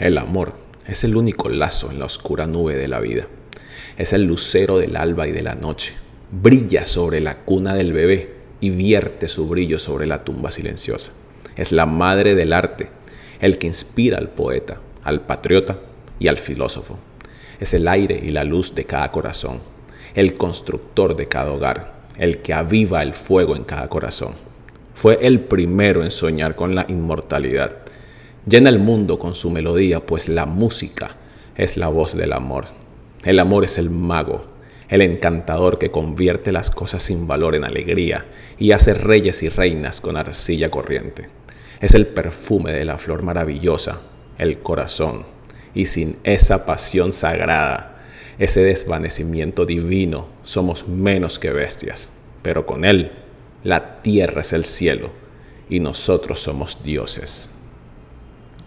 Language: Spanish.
El amor es el único lazo en la oscura nube de la vida. Es el lucero del alba y de la noche. Brilla sobre la cuna del bebé y vierte su brillo sobre la tumba silenciosa. Es la madre del arte, el que inspira al poeta, al patriota y al filósofo. Es el aire y la luz de cada corazón, el constructor de cada hogar, el que aviva el fuego en cada corazón. Fue el primero en soñar con la inmortalidad. Llena el mundo con su melodía, pues la música es la voz del amor. El amor es el mago, el encantador que convierte las cosas sin valor en alegría y hace reyes y reinas con arcilla corriente. Es el perfume de la flor maravillosa, el corazón, y sin esa pasión sagrada, ese desvanecimiento divino, somos menos que bestias, pero con él la tierra es el cielo y nosotros somos dioses.